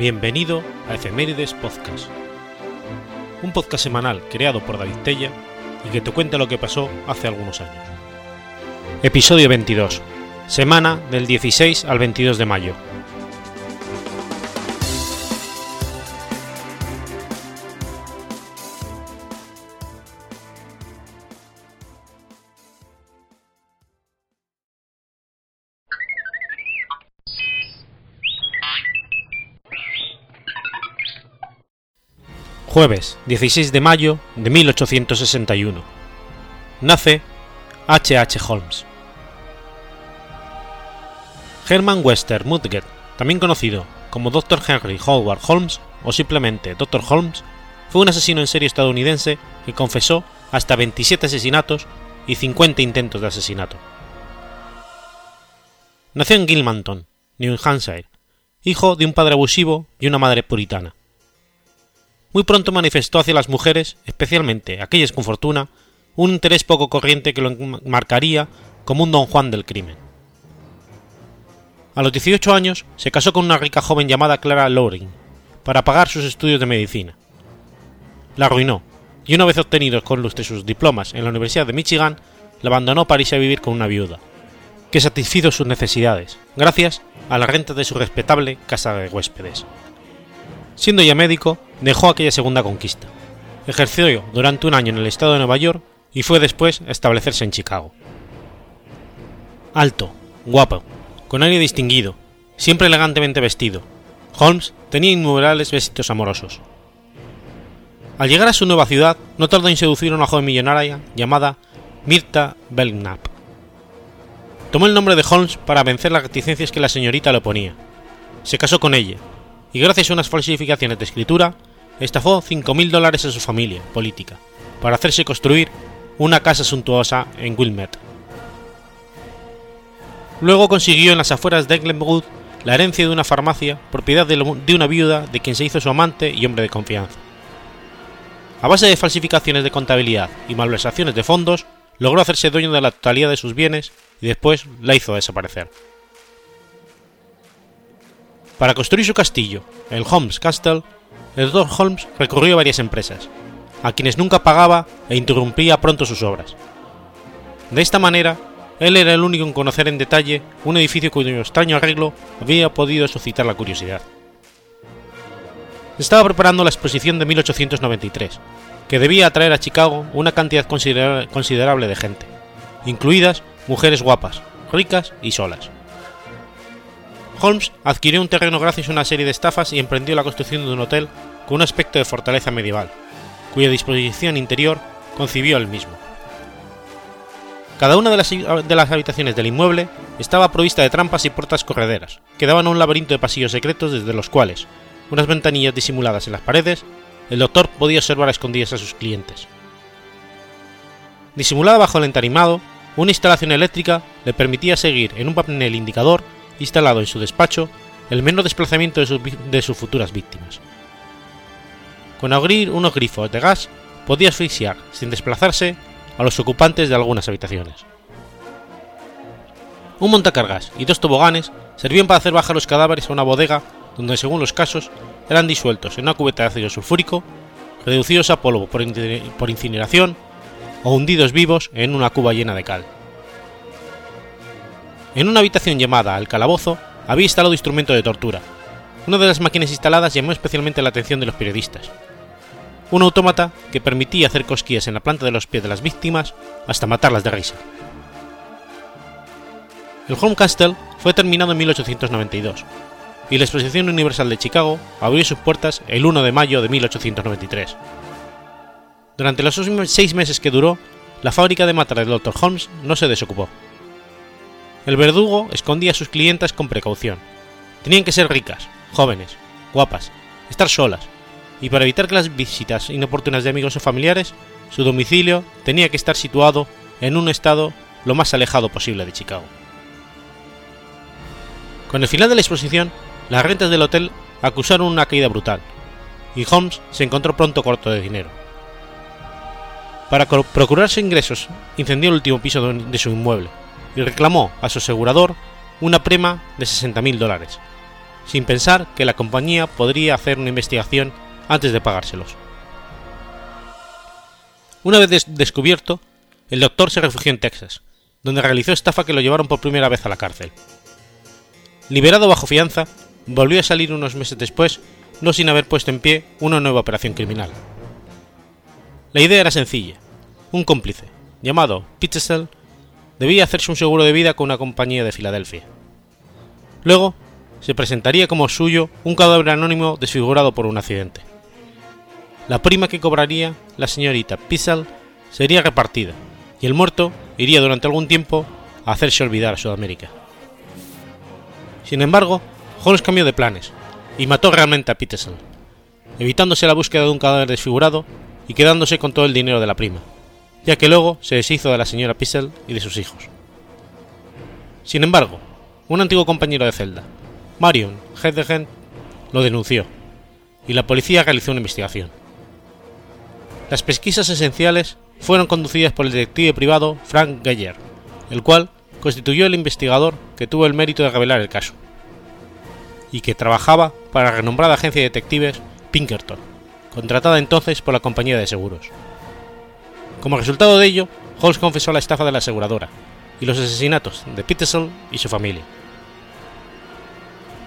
Bienvenido a Efemérides Podcast, un podcast semanal creado por David Tella y que te cuenta lo que pasó hace algunos años. Episodio 22, semana del 16 al 22 de mayo. Jueves 16 de mayo de 1861. Nace H. H. Holmes. Herman Wester Mudgett, también conocido como Dr. Henry Howard Holmes o simplemente Dr. Holmes, fue un asesino en serie estadounidense que confesó hasta 27 asesinatos y 50 intentos de asesinato. Nació en Gilmanton, New Hampshire, hijo de un padre abusivo y una madre puritana muy pronto manifestó hacia las mujeres, especialmente aquellas con fortuna, un interés poco corriente que lo marcaría como un don Juan del crimen. A los 18 años se casó con una rica joven llamada Clara Loring para pagar sus estudios de medicina. La arruinó y una vez obtenidos con lustre sus diplomas en la Universidad de Michigan, la abandonó para a vivir con una viuda, que satisfizo sus necesidades, gracias a la renta de su respetable casa de huéspedes. Siendo ya médico, dejó aquella segunda conquista. Ejerció durante un año en el estado de Nueva York y fue después a establecerse en Chicago. Alto, guapo, con aire distinguido, siempre elegantemente vestido, Holmes tenía innumerables besitos amorosos. Al llegar a su nueva ciudad, no tardó en seducir a una joven millonaria llamada Mirta Belknap. Tomó el nombre de Holmes para vencer las reticencias que la señorita le oponía. Se casó con ella y gracias a unas falsificaciones de escritura, estafó 5.000 dólares a su familia política para hacerse construir una casa suntuosa en Wilmette. Luego consiguió en las afueras de Glenwood la herencia de una farmacia, propiedad de una viuda de quien se hizo su amante y hombre de confianza. A base de falsificaciones de contabilidad y malversaciones de fondos, logró hacerse dueño de la totalidad de sus bienes y después la hizo desaparecer. Para construir su castillo, el Holmes Castle, el Dr. Holmes recurrió a varias empresas, a quienes nunca pagaba e interrumpía pronto sus obras. De esta manera, él era el único en conocer en detalle un edificio cuyo extraño arreglo había podido suscitar la curiosidad. estaba preparando la exposición de 1893, que debía atraer a Chicago una cantidad considerable de gente, incluidas mujeres guapas, ricas y solas. Holmes adquirió un terreno gracias a una serie de estafas y emprendió la construcción de un hotel con un aspecto de fortaleza medieval, cuya disposición interior concibió él mismo. Cada una de las, habitaciones del inmueble estaba provista de trampas y puertas correderas, que daban a un laberinto de pasillos secretos desde los cuales, unas ventanillas disimuladas en las paredes, el doctor podía observar a escondidas a sus clientes. Disimulada bajo el entarimado, una instalación eléctrica le permitía seguir en un panel indicador instalado en su despacho el menor desplazamiento de, sus futuras víctimas. Con abrir unos grifos de gas podía asfixiar, sin desplazarse, a los ocupantes de algunas habitaciones. Un montacargas y dos toboganes servían para hacer bajar los cadáveres a una bodega donde, según los casos, eran disueltos en una cubeta de ácido sulfúrico, reducidos a polvo por incineración o hundidos vivos en una cuba llena de cal. En una habitación llamada El Calabozo había instalado instrumento de tortura. Una de las máquinas instaladas llamó especialmente la atención de los periodistas. Un autómata que permitía hacer cosquillas en la planta de los pies de las víctimas hasta matarlas de risa. El Home Castle fue terminado en 1892 y la Exposición Universal de Chicago abrió sus puertas el 1 de mayo de 1893. Durante los seis meses que duró, la fábrica de matar del Dr. Holmes no se desocupó. El verdugo escondía a sus clientas con precaución. Tenían que ser ricas, jóvenes, guapas, estar solas, y para evitar que las visitas inoportunas de amigos o familiares, su domicilio tenía que estar situado en un estado lo más alejado posible de Chicago. Con el final de la exposición, las rentas del hotel acusaron una caída brutal, y Holmes se encontró pronto corto de dinero. Para procurarse ingresos, incendió el último piso de su inmueble, y reclamó a su asegurador una prima de 60.000 dólares, sin pensar que la compañía podría hacer una investigación antes de pagárselos. Una vez descubierto, el doctor se refugió en Texas, donde realizó estafa que lo llevaron por primera vez a la cárcel. Liberado bajo fianza, volvió a salir unos meses después, no sin haber puesto en pie una nueva operación criminal. La idea era sencilla. Un cómplice, llamado Pitzel, debía hacerse un seguro de vida con una compañía de Filadelfia. Luego, se presentaría como suyo un cadáver anónimo desfigurado por un accidente. La prima que cobraría la señorita Pitzel sería repartida, y el muerto iría durante algún tiempo a hacerse olvidar a Sudamérica. Sin embargo, Holmes cambió de planes y mató realmente a Peterson, evitándose la búsqueda de un cadáver desfigurado y quedándose con todo el dinero de la prima, ya que luego se deshizo de la señora Pissel y de sus hijos. Sin embargo, un antiguo compañero de celda, Marion Hedegen, lo denunció, y la policía realizó una investigación. Las pesquisas esenciales fueron conducidas por el detective privado Frank Geyer, el cual constituyó el investigador que tuvo el mérito de revelar el caso, y que trabajaba para la renombrada agencia de detectives Pinkerton, contratada entonces por la compañía de seguros. Como resultado de ello, Holmes confesó la estafa de la aseguradora y los asesinatos de Peterson y su familia.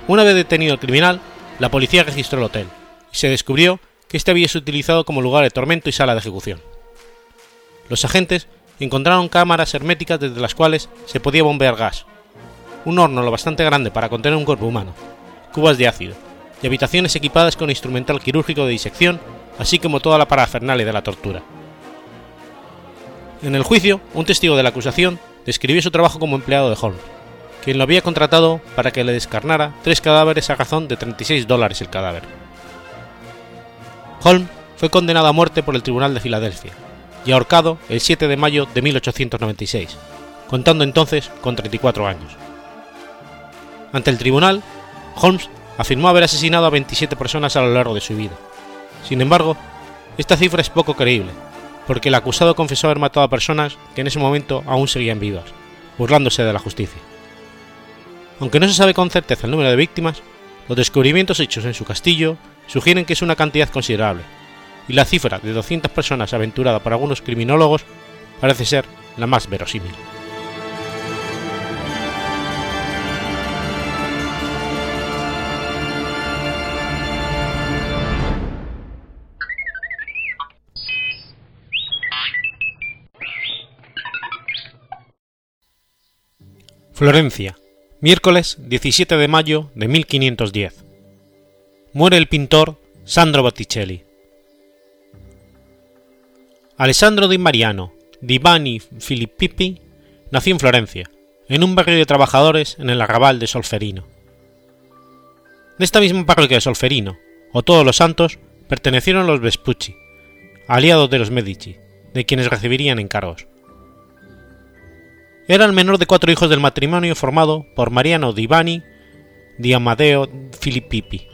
Una vez detenido el criminal, la policía registró el hotel y se descubrió que este había sido utilizado como lugar de tormento y sala de ejecución. Los agentes encontraron cámaras herméticas desde las cuales se podía bombear gas, un horno lo bastante grande para contener un cuerpo humano, cubas de ácido y habitaciones equipadas con instrumental quirúrgico de disección, así como toda la parafernalia de la tortura. En el juicio, un testigo de la acusación describió su trabajo como empleado de Holmes, quien lo había contratado para que le descarnara tres cadáveres a razón de 36 dólares el cadáver. Holmes fue condenado a muerte por el Tribunal de Filadelfia, y ahorcado el 7 de mayo de 1896, contando entonces con 34 años. Ante el tribunal, Holmes afirmó haber asesinado a 27 personas a lo largo de su vida. Sin embargo, esta cifra es poco creíble, porque el acusado confesó haber matado a personas que en ese momento aún seguían vivas, burlándose de la justicia. Aunque no se sabe con certeza el número de víctimas, los descubrimientos hechos en su castillo sugieren que es una cantidad considerable, y la cifra de 200 personas aventurada por algunos criminólogos parece ser la más verosímil. Florencia, miércoles 17 de mayo de 1510. Muere el pintor Sandro Botticelli. Alessandro di Mariano di Bani Filippi nació en Florencia, en un barrio de trabajadores en el arrabal de Solferino. De esta misma parroquia de Solferino, o Todos los Santos, pertenecieron los Vespucci, aliados de los Medici, de quienes recibirían encargos. Era el menor de cuatro hijos del matrimonio formado por Mariano di Bani di Amadeo Filippi,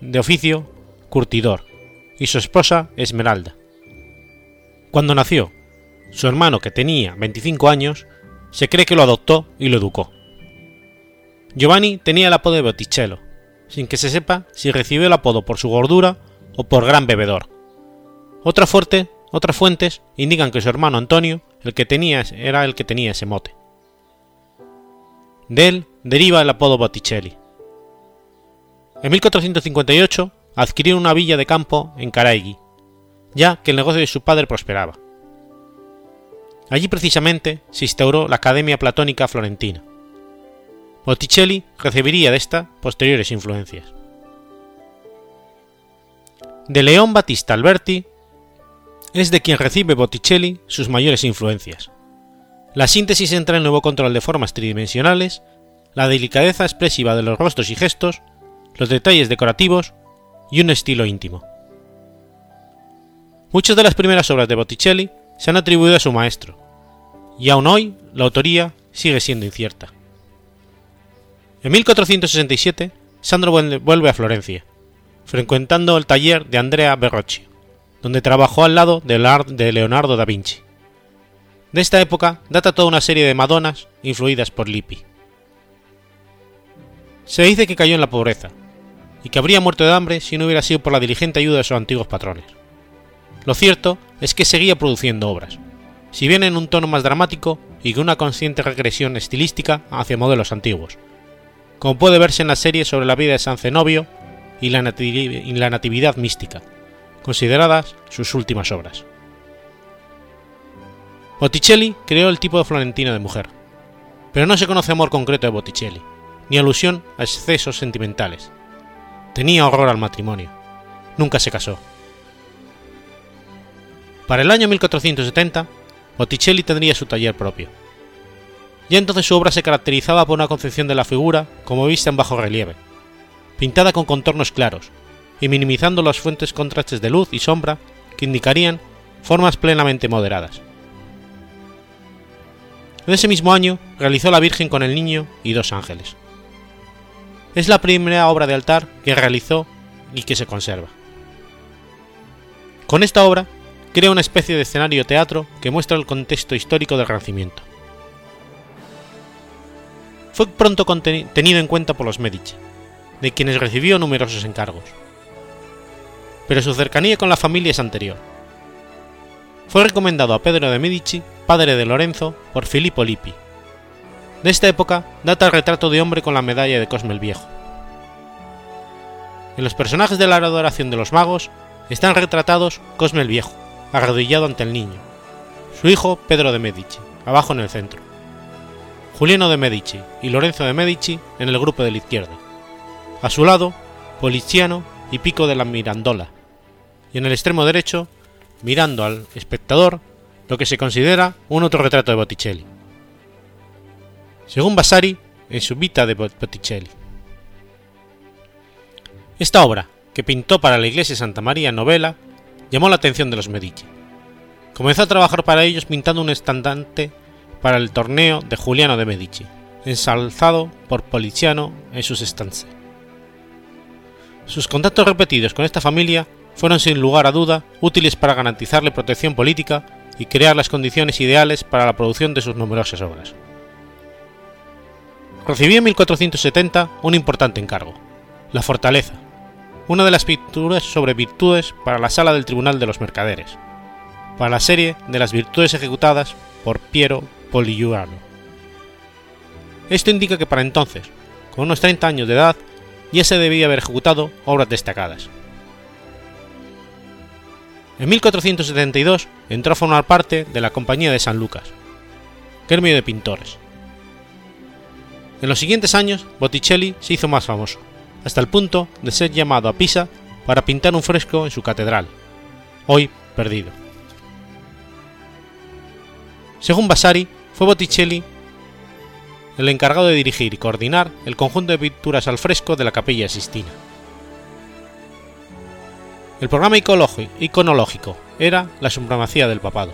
de oficio curtidor, y su esposa Esmeralda. Cuando nació, su hermano, que tenía 25 años, se cree que lo adoptó y lo educó. Giovanni tenía el apodo de Botticello, sin que se sepa si recibió el apodo por su gordura o por gran bebedor. Otra fuerte, otras fuentes indican que su hermano Antonio el que tenía, era el que tenía ese mote. De él deriva el apodo Botticelli. En 1458 adquirió una villa de campo en Caraigui, ya que el negocio de su padre prosperaba. Allí precisamente se instauró la Academia Platónica Florentina. Botticelli recibiría de esta posteriores influencias. De León Battista Alberti es de quien recibe Botticelli sus mayores influencias. La síntesis entre el nuevo control de formas tridimensionales, la delicadeza expresiva de los rostros y gestos, los detalles decorativos y un estilo íntimo. Muchas de las primeras obras de Botticelli se han atribuido a su maestro, y aún hoy la autoría sigue siendo incierta. En 1467, Sandro vuelve a Florencia, frecuentando el taller de Andrea Berrocci, donde trabajó al lado de Leonardo da Vinci. De esta época data toda una serie de Madonas influidas por Lippi. Se dice que cayó en la pobreza, y que habría muerto de hambre si no hubiera sido por la diligente ayuda de sus antiguos patrones. Lo cierto es que seguía produciendo obras, si bien en un tono más dramático y con una consciente regresión estilística hacia modelos antiguos, como puede verse en la serie sobre la vida de San Zenobio y la, Natividad Mística, consideradas sus últimas obras. Botticelli creó el tipo de Florentino de mujer, pero no se conoce amor concreto de Botticelli, ni alusión a excesos sentimentales. Tenía horror al matrimonio. Nunca se casó. Para el año 1470, Botticelli tendría su taller propio. Ya entonces su obra se caracterizaba por una concepción de la figura como vista en bajo relieve, pintada con contornos claros y minimizando los fuentes contrastes de luz y sombra que indicarían formas plenamente moderadas. En ese mismo año realizó La Virgen con el Niño y dos ángeles. Es la primera obra de altar que realizó y que se conserva. Con esta obra crea una especie de escenario teatro que muestra el contexto histórico del Renacimiento. Fue pronto tenido en cuenta por los Medici, de quienes recibió numerosos encargos. Pero su cercanía con la familia es anterior. Fue recomendado a Pedro de Medici, padre de Lorenzo, por Filippo Lippi. De esta época data el retrato de hombre con la medalla de Cosme el Viejo. En los personajes de la adoración de los magos están retratados Cosme el Viejo, arrodillado ante el niño, su hijo Pedro de Medici, abajo en el centro, Juliano de Medici y Lorenzo de Medici en el grupo de la izquierda, a su lado Poliziano y Pico de la Mirandola, y en el extremo derecho, mirando al espectador, lo que se considera un otro retrato de Botticelli. Según Vasari, en su Vita de Botticelli. Esta obra, que pintó para la iglesia Santa María Novela, llamó la atención de los Medici. Comenzó a trabajar para ellos pintando un estandarte para el torneo de Juliano de Medici, ensalzado por Poliziano en sus estancias. Sus contactos repetidos con esta familia fueron sin lugar a duda útiles para garantizarle protección política y crear las condiciones ideales para la producción de sus numerosas obras. Recibió en 1470 un importante encargo, la fortaleza, una de las pinturas sobre virtudes para la sala del Tribunal de los Mercaderes, para la serie de las virtudes ejecutadas por Piero Poligliano. Esto indica que para entonces, con unos 30 años de edad, ya se debía haber ejecutado obras destacadas. En 1472 entró a formar parte de la Compañía de San Lucas, gremio de pintores. En los siguientes años, Botticelli se hizo más famoso hasta el punto de ser llamado a Pisa para pintar un fresco en su catedral, hoy perdido. Según Vasari, fue Botticelli el encargado de dirigir y coordinar el conjunto de pinturas al fresco de la capilla Sistina. El programa iconológico era la supremacía del papado.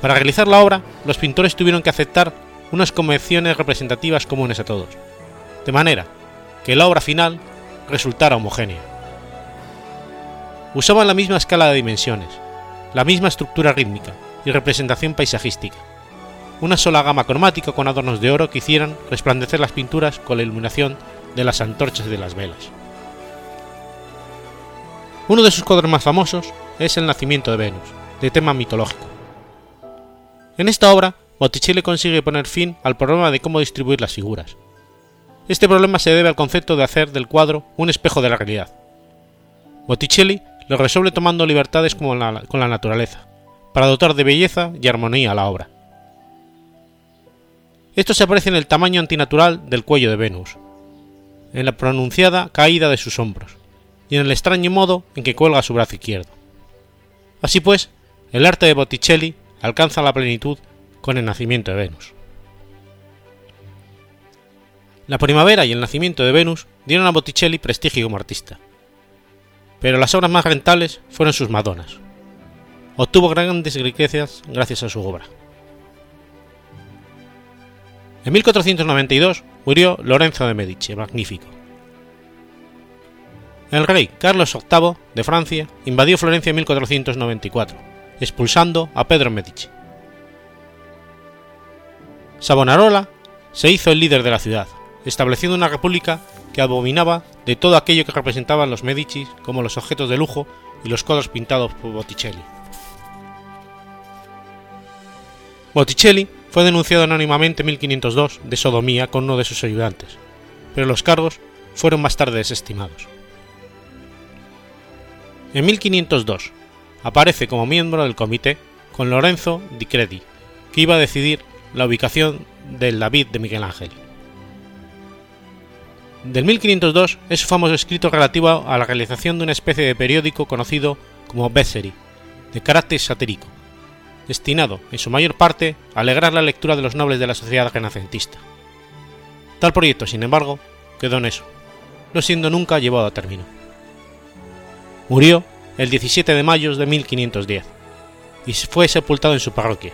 Para realizar la obra, los pintores tuvieron que aceptar unas convenciones representativas comunes a todos, de manera que la obra final resultara homogénea. Usaban la misma escala de dimensiones, la misma estructura rítmica y representación paisajística, una sola gama cromática con adornos de oro que hicieran resplandecer las pinturas con la iluminación de las antorchas y de las velas. Uno de sus cuadros más famosos es El nacimiento de Venus, de tema mitológico. En esta obra, Botticelli consigue poner fin al problema de cómo distribuir las figuras, este problema se debe al concepto de hacer del cuadro un espejo de la realidad. Botticelli lo resuelve tomando libertades con la naturaleza, para dotar de belleza y armonía a la obra. Esto se aprecia en el tamaño antinatural del cuello de Venus, en la pronunciada caída de sus hombros, y en el extraño modo en que cuelga su brazo izquierdo. Así pues, el arte de Botticelli alcanza la plenitud con el nacimiento de Venus. La primavera y el nacimiento de Venus dieron a Botticelli prestigio como artista. Pero las obras más rentables fueron sus Madonas. Obtuvo grandes riquezas gracias a su obra. En 1492 murió Lorenzo de Medici, magnífico. El rey Carlos VIII de Francia invadió Florencia en 1494, expulsando a Pedro Medici. Savonarola se hizo el líder de la ciudad, estableciendo una república que abominaba de todo aquello que representaban los Medici como los objetos de lujo y los cuadros pintados por Botticelli. Botticelli fue denunciado anónimamente en 1502 de sodomía con uno de sus ayudantes, pero los cargos fueron más tarde desestimados. En 1502 aparece como miembro del comité con Lorenzo di Credi, que iba a decidir la ubicación del David de Miguel Ángel. Del 1502 es su famoso escrito relativo a la realización de una especie de periódico conocido como Besseri, de carácter satírico, destinado, en su mayor parte, a alegrar la lectura de los nobles de la sociedad renacentista. Tal proyecto, sin embargo, quedó en eso, no siendo nunca llevado a término. Murió el 17 de mayo de 1510 y fue sepultado en su parroquia,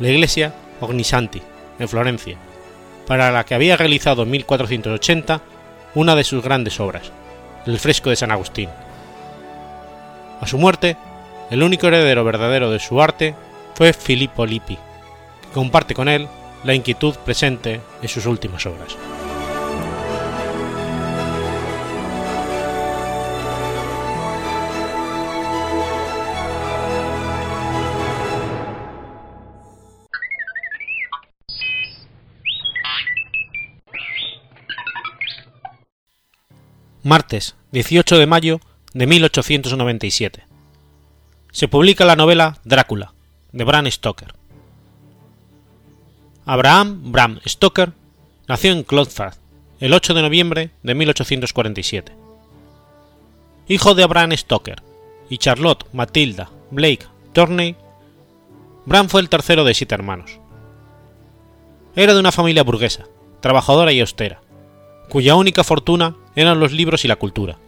la iglesia Ognisanti, en Florencia, para la que había realizado en 1480 una de sus grandes obras, el fresco de San Agustín. A su muerte, el único heredero verdadero de su arte fue Filippo Lippi, que comparte con él la inquietud presente en sus últimas obras. Martes 18 de mayo de 1897. Se publica la novela Drácula, de Bram Stoker. Abraham Bram Stoker nació en Clodford el 8 de noviembre de 1847. Hijo de Abraham Stoker y Charlotte Matilda Blake Turney, Bram fue el tercero de siete hermanos. Era de una familia burguesa, trabajadora y austera, cuya única fortuna eran los libros y la cultura.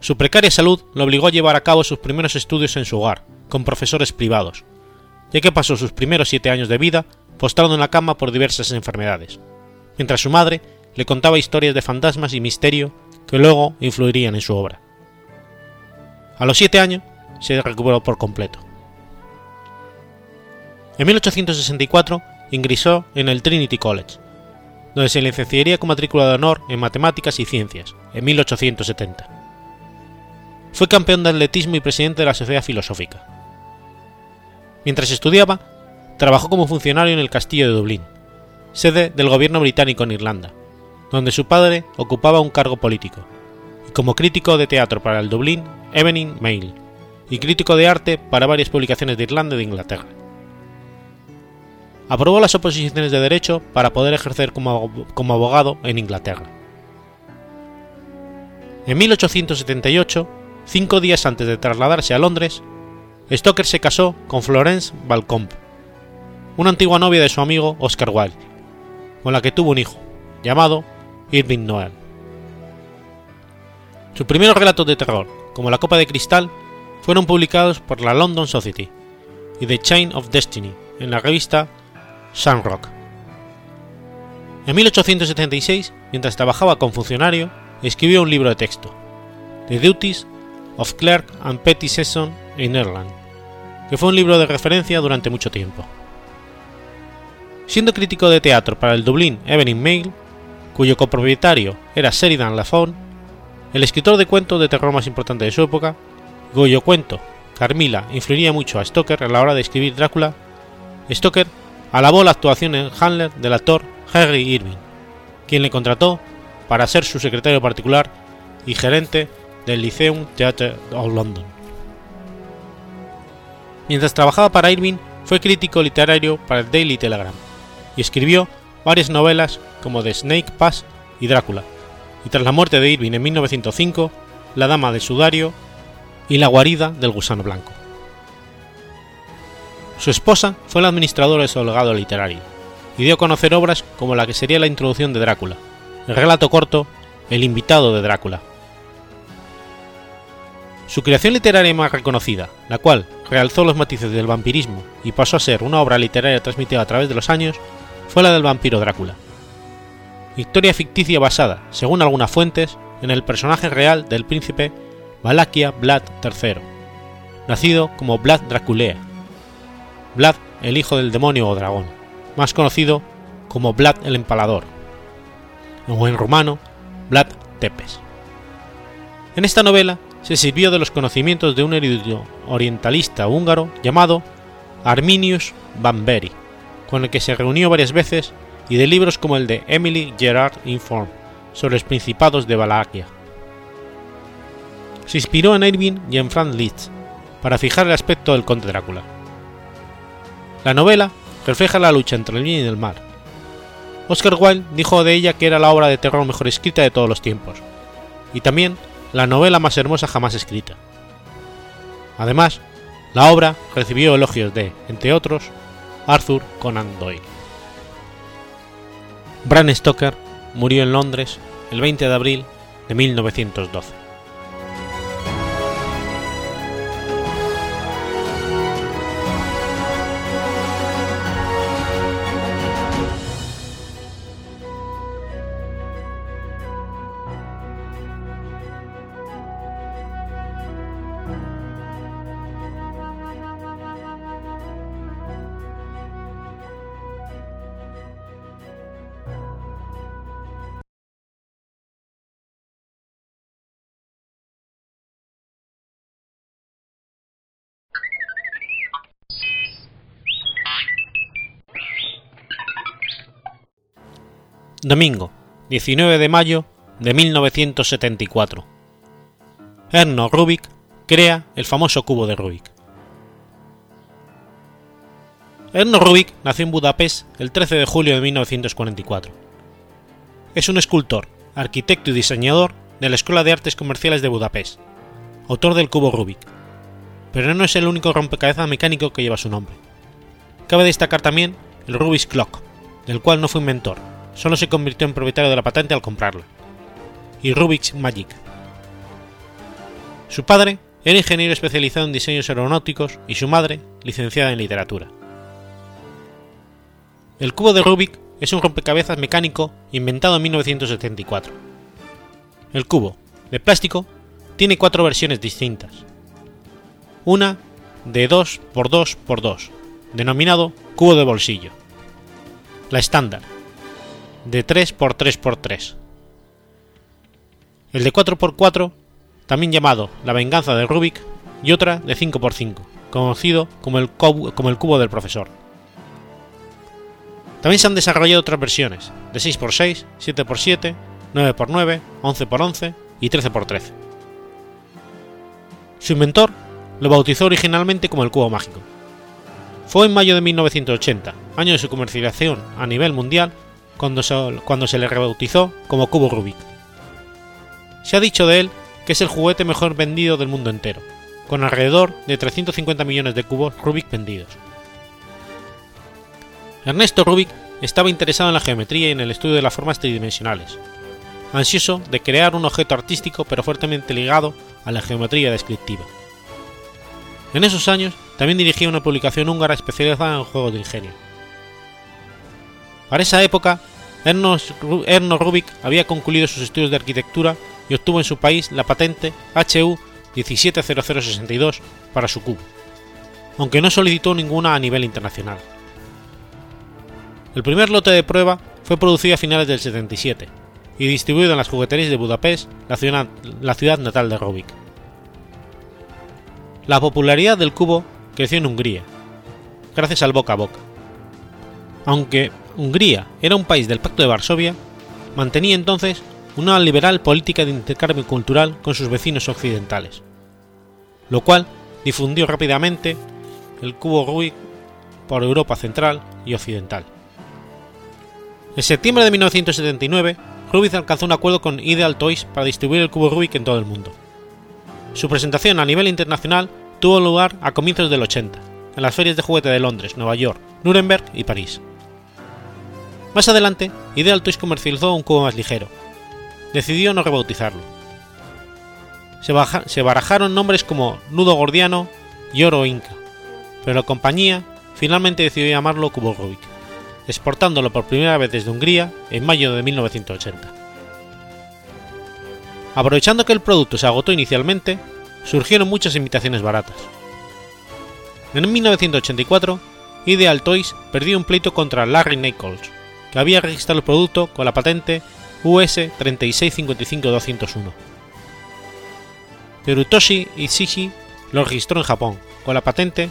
Su precaria salud lo obligó a llevar a cabo sus primeros estudios en su hogar, con profesores privados, ya que pasó sus primeros siete años de vida postrado en la cama por diversas enfermedades, mientras su madre le contaba historias de fantasmas y misterio que luego influirían en su obra. A los siete años se recuperó por completo. En 1864 ingresó en el Trinity College, donde se licenciaría con matrícula de honor en Matemáticas y Ciencias, en 1870. Fue campeón de atletismo y presidente de la Sociedad Filosófica. Mientras estudiaba, trabajó como funcionario en el Castillo de Dublín, sede del gobierno británico en Irlanda, donde su padre ocupaba un cargo político, y como crítico de teatro para el Dublín Evening Mail, y crítico de arte para varias publicaciones de Irlanda y de Inglaterra aprobó las oposiciones de derecho para poder ejercer como, abogado en Inglaterra. En 1878, cinco días antes de trasladarse a Londres, Stoker se casó con Florence Balcombe, una antigua novia de su amigo Oscar Wilde, con la que tuvo un hijo, llamado Irving Noel. Sus primeros relatos de terror, como La Copa de Cristal, fueron publicados por la London Society y The Chain of Destiny en la revista En 1876, mientras trabajaba como funcionario, escribió un libro de texto, The Duties of Clerk and Petty Session in Ireland, que fue un libro de referencia durante mucho tiempo. Siendo crítico de teatro para el Dublín Evening Mail, cuyo copropietario era Sheridan Lafon, el escritor de cuentos de terror más importante de su época, cuyo cuento, Carmila, influiría mucho a Stoker a la hora de escribir Drácula, Stoker alabó la actuación en Handler del actor Harry Irving, quien le contrató para ser su secretario particular y gerente del Lyceum Theatre of London. Mientras trabajaba para Irving, fue crítico literario para el Daily Telegram y escribió varias novelas como The Snake Pass y Drácula, y tras la muerte de Irving en 1905, La Dama del Sudario y La Guarida del Gusano Blanco. Su esposa fue la administradora de su legado literario, y dio a conocer obras como la que sería la introducción de Drácula, el relato corto El invitado de Drácula. Su creación literaria más reconocida, la cual realzó los matices del vampirismo y pasó a ser una obra literaria transmitida a través de los años, fue la del vampiro Drácula. Historia ficticia basada, según algunas fuentes, en el personaje real del príncipe Valaquia Vlad III, nacido como Vlad Draculea Vlad el hijo del demonio o dragón, más conocido como Vlad el Empalador, o en rumano Vlad Tepes. En esta novela se sirvió de los conocimientos de un erudito orientalista húngaro llamado Arminius Bamberi, con el que se reunió varias veces, y de libros como el de Emily Gerard Inform sobre los principados de Valaquia. Se inspiró en Irving y en Franz Liszt para fijar el aspecto del conde Drácula. La novela refleja la lucha entre el bien y el mal. Oscar Wilde dijo de ella que era la obra de terror mejor escrita de todos los tiempos, y también la novela más hermosa jamás escrita. Además, la obra recibió elogios de, entre otros, Arthur Conan Doyle. Bram Stoker murió en Londres el 20 de abril de 1912. Domingo, 19 de mayo de 1974. Erno Rubik crea el famoso cubo de Rubik. Erno Rubik nació en Budapest el 13 de julio de 1944. Es un escultor, arquitecto y diseñador de la Escuela de Artes Comerciales de Budapest, autor del cubo Rubik. Pero no es el único rompecabezas mecánico que lleva su nombre. Cabe destacar también el Rubik's Clock, del cual no fue inventor, solo se convirtió en propietario de la patente al comprarla, y Rubik's Magic. Su padre era ingeniero especializado en diseños aeronáuticos y su madre licenciada en literatura. El cubo de Rubik es un rompecabezas mecánico inventado en 1974. El cubo, de plástico, tiene cuatro versiones distintas. Una de 2x2x2, denominado cubo de bolsillo. La estándar, de 3x3x3. El de 4x4, también llamado La venganza de Rubik, y otra de 5x5, conocido como el, como el cubo del profesor. También se han desarrollado otras versiones, de 6x6, 7x7, 9x9, 11x11 y 13x13. Su inventor lo bautizó originalmente como el cubo mágico. Fue en mayo de 1980, año de su comercialización a nivel mundial, cuando se, le rebautizó como Cubo Rubik. Se ha dicho de él que es el juguete mejor vendido del mundo entero, con alrededor de 350 millones de cubos Rubik vendidos. Ernesto Rubik estaba interesado en la geometría y en el estudio de las formas tridimensionales, ansioso de crear un objeto artístico pero fuertemente ligado a la geometría descriptiva. En esos años también dirigía una publicación húngara especializada en juegos de ingenio. Para esa época, Erno Rubik había concluido sus estudios de arquitectura y obtuvo en su país la patente HU 170062 para su cubo, aunque no solicitó ninguna a nivel internacional. El primer lote de prueba fue producido a finales del 77 y distribuido en las jugueterías de Budapest, la ciudad, la ciudad natal de Rubik. La popularidad del cubo creció en Hungría, gracias al boca a boca. Aunque Hungría era un país del Pacto de Varsovia, mantenía entonces una liberal política de intercambio cultural con sus vecinos occidentales, lo cual difundió rápidamente el cubo Rubik por Europa central y occidental. En septiembre de 1979, Rubik alcanzó un acuerdo con Ideal Toys para distribuir el cubo Rubik en todo el mundo. Su presentación a nivel internacional tuvo lugar a comienzos del 80, en las ferias de juguete de Londres, Nueva York, Nuremberg y París. Más adelante, Ideal Toys comercializó un cubo más ligero. Decidió no rebautizarlo. Se, barajaron nombres como Nudo Gordiano y Oro Inca, pero la compañía finalmente decidió llamarlo Cubo Rubik, exportándolo por primera vez desde Hungría en mayo de 1980. Aprovechando que el producto se agotó inicialmente, surgieron muchas imitaciones baratas. En 1984, Ideal Toys perdió un pleito contra Larry Nichols, que había registrado el producto con la patente US 3655201. Terutoshi Ishii lo registró en Japón con la patente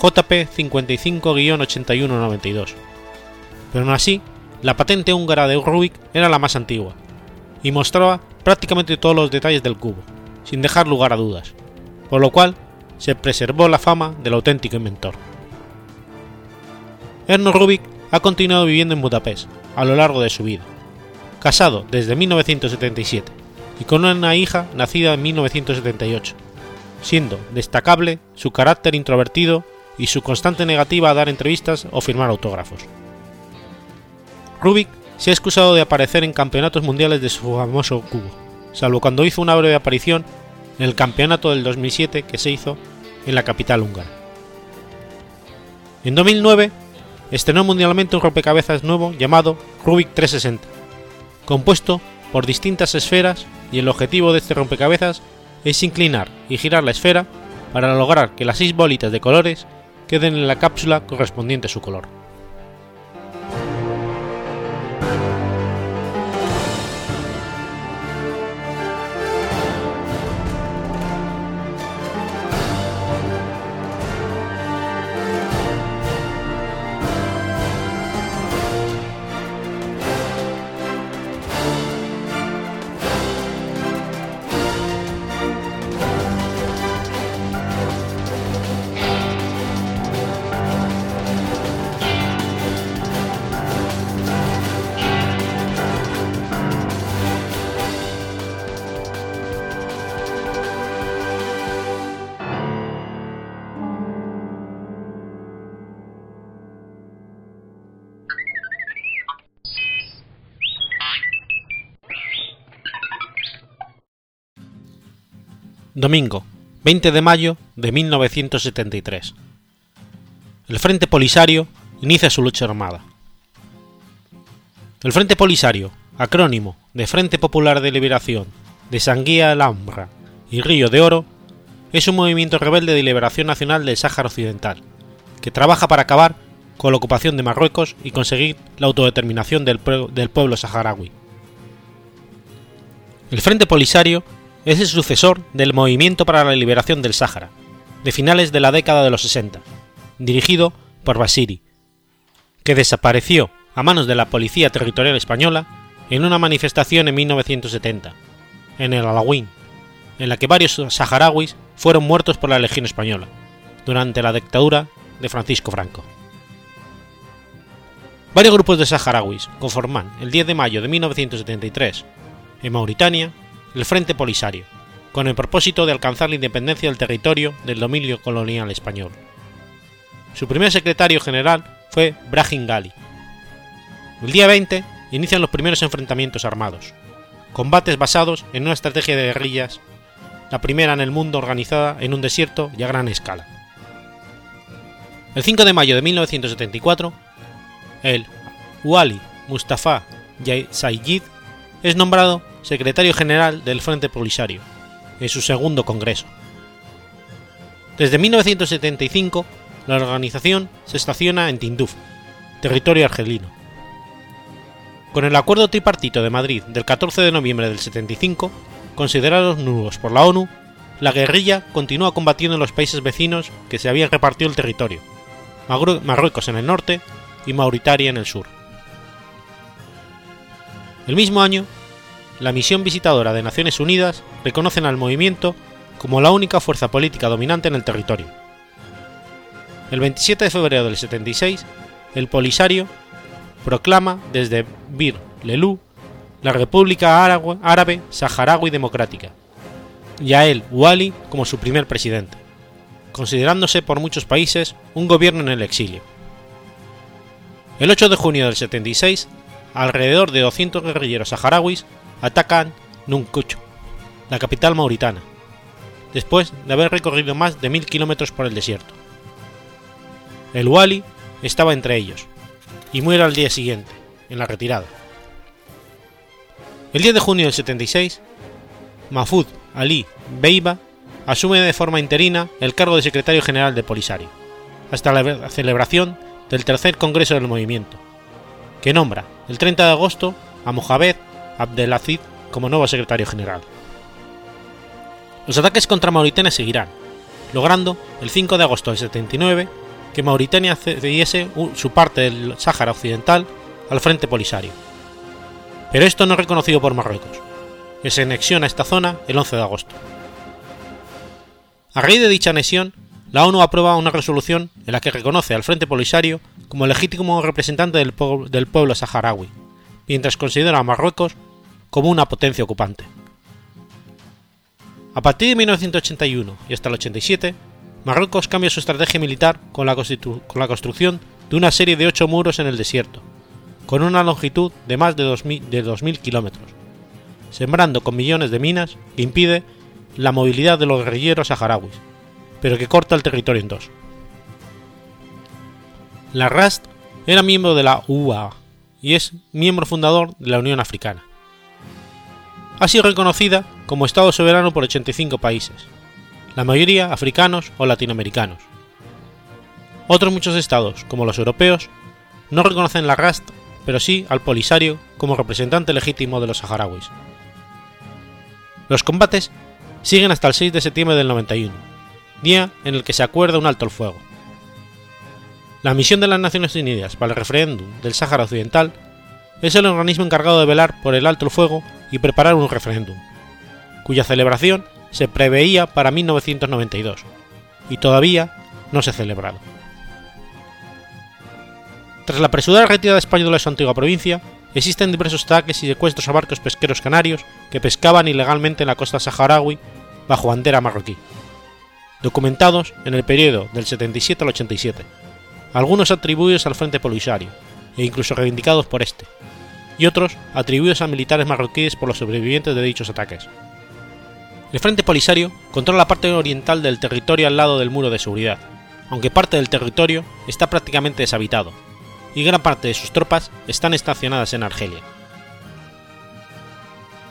JP 55-8192. Pero aún así, la patente húngara de Rubik era la más antigua y mostraba prácticamente todos los detalles del cubo, sin dejar lugar a dudas, por lo cual se preservó la fama del auténtico inventor. Erno Rubik ha continuado viviendo en Budapest a lo largo de su vida, casado desde 1977 y con una hija nacida en 1978, siendo destacable su carácter introvertido y su constante negativa a dar entrevistas o firmar autógrafos. Rubik se ha excusado de aparecer en campeonatos mundiales de su famoso cubo, salvo cuando hizo una breve aparición en el campeonato del 2007 que se hizo en la capital húngara. En 2009 estrenó mundialmente un rompecabezas nuevo llamado Rubik 360, compuesto por distintas esferas y el objetivo de este rompecabezas es inclinar y girar la esfera para lograr que las seis bolitas de colores queden en la cápsula correspondiente a su color. Domingo, 20 de mayo de 1973. El Frente Polisario inicia su lucha armada. El Frente Polisario, acrónimo de Frente Popular de Liberación de Sanguía Alhambra y Río de Oro, es un movimiento rebelde de liberación nacional del Sáhara Occidental, que trabaja para acabar con la ocupación de Marruecos y conseguir la autodeterminación del, del pueblo saharaui. El Frente Polisario es el sucesor del Movimiento para la Liberación del Sáhara, de finales de la década de los 60, dirigido por Basiri, que desapareció a manos de la Policía Territorial Española en una manifestación en 1970, en el Alawín, en la que varios saharauis fueron muertos por la Legión Española, durante la dictadura de Francisco Franco. Varios grupos de saharauis conforman el 10 de mayo de 1973, en Mauritania, el Frente Polisario, con el propósito de alcanzar la independencia del territorio del dominio colonial español. Su primer secretario general fue Brahim Gali. El día 20 inician los primeros enfrentamientos armados, combates basados en una estrategia de guerrillas, la primera en el mundo organizada en un desierto y a gran escala. El 5 de mayo de 1974, el Wali Mustafa Sayyid es nombrado secretario general del Frente Polisario, en su segundo congreso. Desde 1975, la organización se estaciona en Tinduf, territorio argelino. Con el Acuerdo Tripartito de Madrid del 14 de noviembre del 75, considerados nulos por la ONU, la guerrilla continúa combatiendo en los países vecinos que se habían repartido el territorio, Marruecos en el norte y Mauritania en el sur. El mismo año la misión visitadora de Naciones Unidas reconocen al movimiento como la única fuerza política dominante en el territorio. El 27 de febrero del 76, el Polisario proclama desde Bir Lelou la República Árabe Saharaui Democrática y a él Wali como su primer presidente, considerándose por muchos países un gobierno en el exilio. El 8 de junio del 76, alrededor de 200 guerrilleros saharauis atacan Nuncucho, la capital mauritana, después de haber recorrido más de mil kilómetros por el desierto. El Wali estaba entre ellos, y muere al día siguiente, en la retirada. El 10 de junio del 76, Mahfoud Ali Beiba asume de forma interina el cargo de secretario general de Polisario, hasta la celebración del tercer congreso del movimiento, que nombra el 30 de agosto a Mohamed Abdelaziz como nuevo secretario general. Los ataques contra Mauritania seguirán, logrando el 5 de agosto del 79 que Mauritania cediese su parte del Sáhara Occidental al Frente Polisario. Pero esto no es reconocido por Marruecos, que se anexiona esta zona el 11 de agosto. A raíz de dicha anexión, la ONU aprueba una resolución en la que reconoce al Frente Polisario como legítimo representante del, del pueblo saharaui, mientras considera a Marruecos como una potencia ocupante. A partir de 1981 y hasta el 87, Marruecos cambia su estrategia militar con la, con la construcción de una serie de ocho muros en el desierto, con una longitud de más de 2.000 kilómetros, sembrando con millones de minas que impide la movilidad de los guerrilleros saharauis, pero que corta el territorio en dos. La RAST era miembro de la UA y es miembro fundador de la Unión Africana. Ha sido reconocida como Estado soberano por 85 países, la mayoría africanos o latinoamericanos. Otros muchos estados, como los europeos, no reconocen la RAST, pero sí al Polisario como representante legítimo de los saharauis. Los combates siguen hasta el 6 de septiembre del 91, día en el que se acuerda un alto el fuego. La misión de las Naciones Unidas para el referéndum del Sáhara Occidental es el organismo encargado de velar por el alto el fuego y preparar un referéndum, cuya celebración se preveía para 1992 y todavía no se ha celebrado. Tras la apresurada retirada española de su antigua provincia, existen diversos ataques y secuestros a barcos pesqueros canarios que pescaban ilegalmente en la costa saharaui bajo bandera marroquí, documentados en el periodo del 77 al 87, algunos atribuidos al Frente Polisario e incluso reivindicados por este, y otros atribuidos a militares marroquíes por los sobrevivientes de dichos ataques. El Frente Polisario controla la parte oriental del territorio al lado del muro de seguridad, aunque parte del territorio está prácticamente deshabitado, y gran parte de sus tropas están estacionadas en Argelia.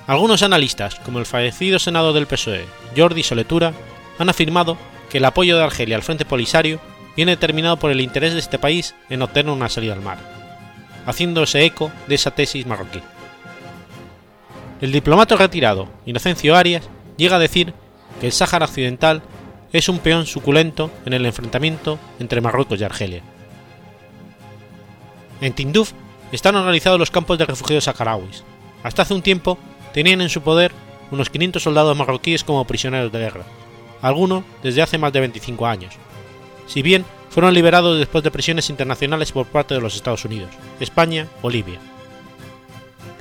Algunos analistas, como el fallecido senador del PSOE, Jordi Soletura, han afirmado que el apoyo de Argelia al Frente Polisario viene determinado por el interés de este país en obtener una salida al mar, haciéndose eco de esa tesis marroquí. El diplomato retirado, Inocencio Arias, llega a decir que el Sáhara Occidental es un peón suculento en el enfrentamiento entre Marruecos y Argelia. En Tinduf están organizados los campos de refugiados saharauis. Hasta hace un tiempo tenían en su poder unos 500 soldados marroquíes como prisioneros de guerra, algunos desde hace más de 25 años, si bien fueron liberados después de presiones internacionales por parte de los Estados Unidos, España o Libia.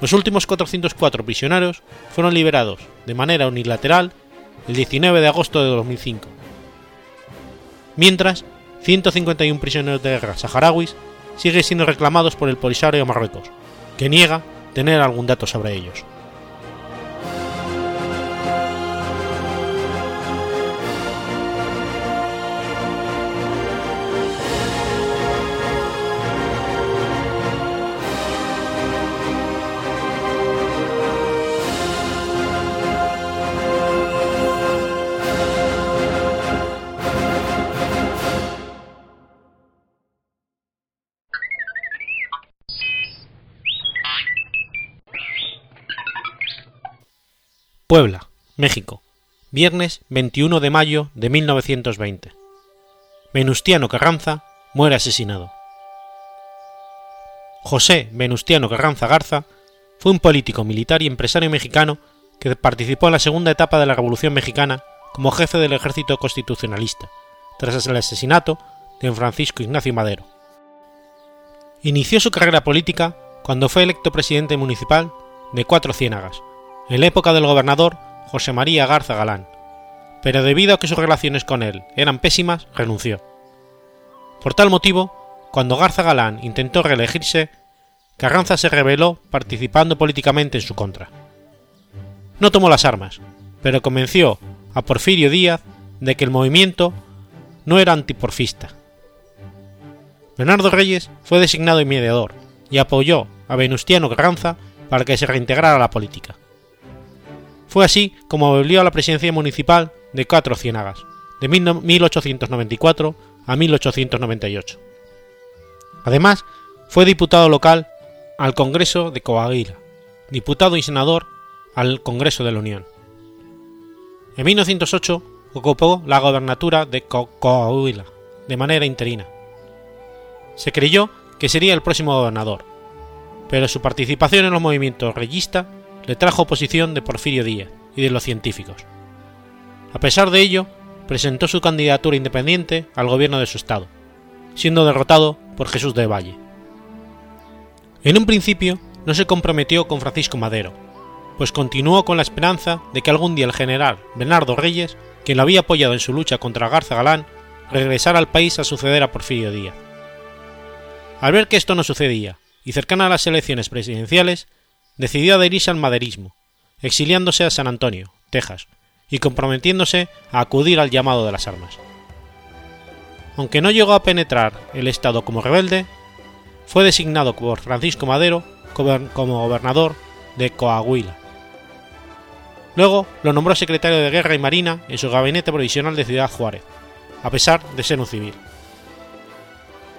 Los últimos 404 prisioneros fueron liberados de manera unilateral el 19 de agosto de 2005, mientras 151 prisioneros de guerra saharauis siguen siendo reclamados por el Polisario Marruecos, que niega tener algún dato sobre ellos. Puebla, México, viernes 21 de mayo de 1920. Venustiano Carranza muere asesinado. José Venustiano Carranza Garza fue un político, militar y empresario mexicano que participó en la segunda etapa de la Revolución Mexicana como jefe del ejército constitucionalista, tras el asesinato de Francisco Ignacio Madero. Inició su carrera política cuando fue electo presidente municipal de Cuatro Ciénagas, en la época del gobernador José María Garza Galán, pero debido a que sus relaciones con él eran pésimas, renunció. Por tal motivo, cuando Garza Galán intentó reelegirse, Carranza se rebeló participando políticamente en su contra. No tomó las armas, pero convenció a Porfirio Díaz de que el movimiento no era antiporfista. Bernardo Reyes fue designado mediador y apoyó a Venustiano Carranza para que se reintegrara a la política. Fue así como volvió a la presidencia municipal de Cuatro Ciénagas, de 1894 a 1898. Además, fue diputado local al Congreso de Coahuila diputado y senador al Congreso de la Unión. En 1908 ocupó la gobernatura de Coahuila de manera interina. Se creyó que sería el próximo gobernador, pero su participación en los movimientos reyista le trajo oposición de Porfirio Díaz y de los científicos. A pesar de ello, presentó su candidatura independiente al gobierno de su estado, siendo derrotado por Jesús de Valle. En un principio no se comprometió con Francisco Madero, pues continuó con la esperanza de que algún día el general Bernardo Reyes, quien lo había apoyado en su lucha contra Garza Galán, regresara al país a suceder a Porfirio Díaz. Al ver que esto no sucedía, y cercana a las elecciones presidenciales, decidió adherirse al maderismo, exiliándose a San Antonio, Texas, y comprometiéndose a acudir al llamado de las armas. Aunque no llegó a penetrar el Estado como rebelde, fue designado por Francisco Madero como gobernador de Coahuila. Luego lo nombró secretario de Guerra y Marina en su gabinete provisional de Ciudad Juárez, a pesar de ser un civil.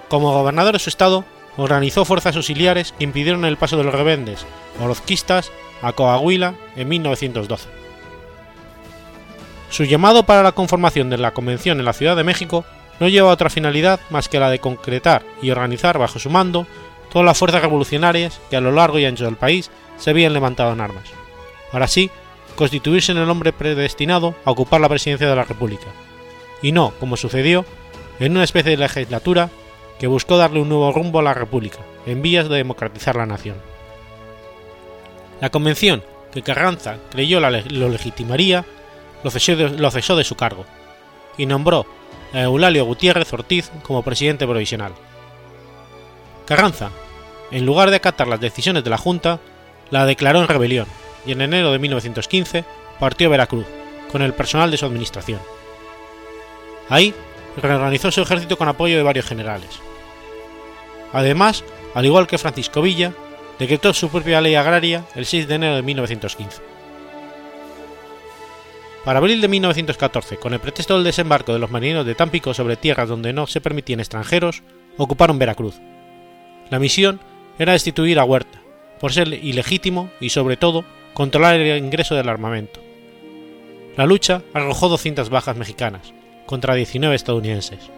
Como gobernador de su estado, organizó fuerzas auxiliares que impidieron el paso de los rebeldes orozquistas a Coahuila en 1912. Su llamado para la conformación de la convención en la Ciudad de México no lleva otra finalidad más que la de concretar y organizar bajo su mando todas las fuerzas revolucionarias que a lo largo y ancho del país se habían levantado en armas, para así constituirse en el hombre predestinado a ocupar la presidencia de la República, y no, como sucedió, en una especie de legislatura que buscó darle un nuevo rumbo a la República, en vías de democratizar la nación. La convención, que Carranza creyó lo legitimaría, lo cesó, de, lo cesó de su cargo, y nombró a Eulalio Gutiérrez Ortiz como presidente provisional. Carranza, en lugar de acatar las decisiones de la Junta, la declaró en rebelión y en enero de 1915 partió a Veracruz, con el personal de su administración. Ahí reorganizó su ejército con apoyo de varios generales. Además, al igual que Francisco Villa, decretó su propia ley agraria el 6 de enero de 1915. Para abril de 1914, con el pretexto del desembarco de los marineros de Tampico sobre tierras donde no se permitían extranjeros, ocuparon Veracruz. La misión era destituir a Huerta, por ser ilegítimo y, sobre todo, controlar el ingreso del armamento. La lucha arrojó 200 bajas mexicanas, contra 19 estadounidenses.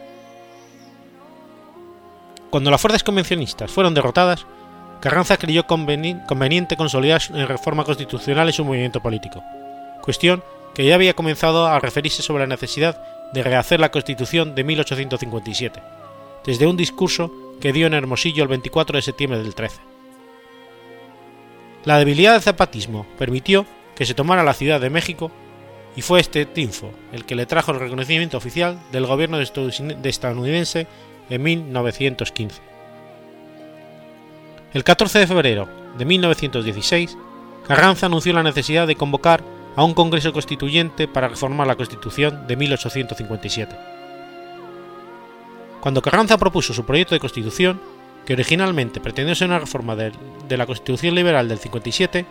Cuando las fuerzas convencionistas fueron derrotadas, Carranza creyó conveniente consolidar en reforma constitucional en su movimiento político, cuestión que ya había comenzado a referirse sobre la necesidad de rehacer la Constitución de 1857, desde un discurso que dio en Hermosillo el 24 de septiembre del 13. La debilidad del zapatismo permitió que se tomara la Ciudad de México y fue este triunfo el que le trajo el reconocimiento oficial del gobierno estadounidense en 1915. El 14 de febrero de 1916, Carranza anunció la necesidad de convocar a un Congreso Constituyente para reformar la Constitución de 1857. Cuando Carranza propuso su proyecto de Constitución, que originalmente pretendió ser una reforma de, la Constitución Liberal del 57,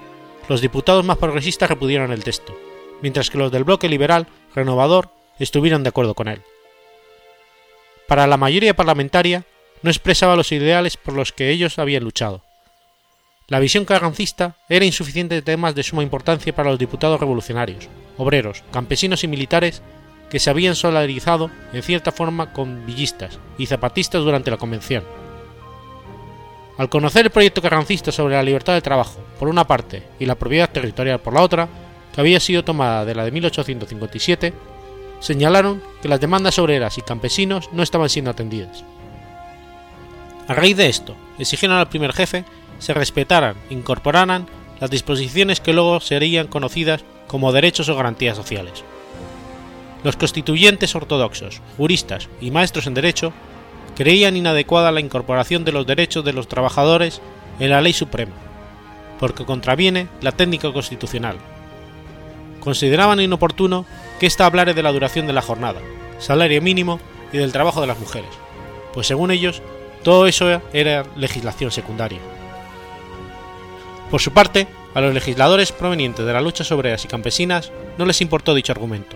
los diputados más progresistas repudieron el texto, mientras que los del bloque liberal renovador estuvieron de acuerdo con él. Para la mayoría parlamentaria, no expresaba los ideales por los que ellos habían luchado. La visión carrancista era insuficiente de temas de suma importancia para los diputados revolucionarios, obreros, campesinos y militares que se habían solidarizado en cierta forma con villistas y zapatistas durante la convención. Al conocer el proyecto carrancista sobre la libertad de trabajo, por una parte, y la propiedad territorial por la otra, había sido tomada de la de 1857, señalaron que las demandas obreras y campesinos no estaban siendo atendidas. A raíz de esto, exigieron al primer jefe se respetaran e incorporaran las disposiciones que luego serían conocidas como derechos o garantías sociales. Los constituyentes ortodoxos, juristas y maestros en derecho creían inadecuada la incorporación de los derechos de los trabajadores en la ley suprema, porque contraviene la técnica constitucional. Consideraban inoportuno que ésta hablare de la duración de la jornada, salario mínimo y del trabajo de las mujeres, pues según ellos todo eso era legislación secundaria. Por su parte, a los legisladores provenientes de las luchas obreras y campesinas no les importó dicho argumento,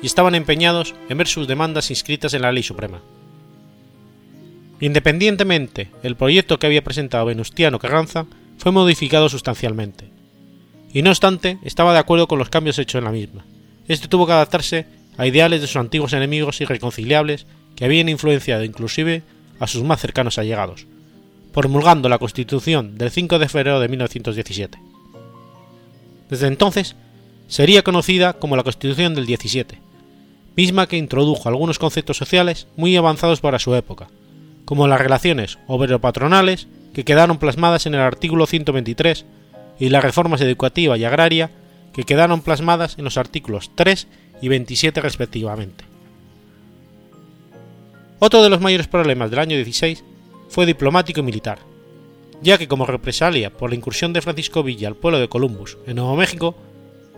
y estaban empeñados en ver sus demandas inscritas en la ley suprema. Independientemente el proyecto que había presentado Venustiano Carranza fue modificado sustancialmente. Y no obstante, estaba de acuerdo con los cambios hechos en la misma. Este tuvo que adaptarse a ideales de sus antiguos enemigos irreconciliables que habían influenciado inclusive a sus más cercanos allegados, promulgando la Constitución del 5 de febrero de 1917. Desde entonces, sería conocida como la Constitución del 17, misma que introdujo algunos conceptos sociales muy avanzados para su época, como las relaciones obrero-patronales que quedaron plasmadas en el artículo 123 y las reformas educativa y agraria que quedaron plasmadas en los artículos 3 y 27 respectivamente. Otro de los mayores problemas del año 16 fue diplomático y militar, ya que como represalia por la incursión de Francisco Villa al pueblo de Columbus, en Nuevo México,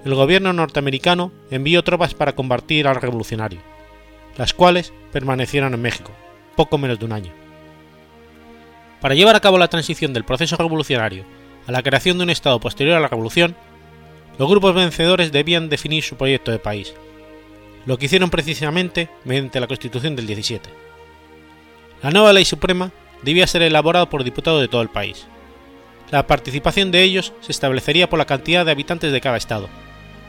el gobierno norteamericano envió tropas para combatir al revolucionario, las cuales permanecieron en México, poco menos de un año. Para llevar a cabo la transición del proceso revolucionario a la creación de un Estado posterior a la revolución, los grupos vencedores debían definir su proyecto de país, lo que hicieron precisamente mediante la Constitución del 17. La nueva ley suprema debía ser elaborada por diputados de todo el país. La participación de ellos se establecería por la cantidad de habitantes de cada estado,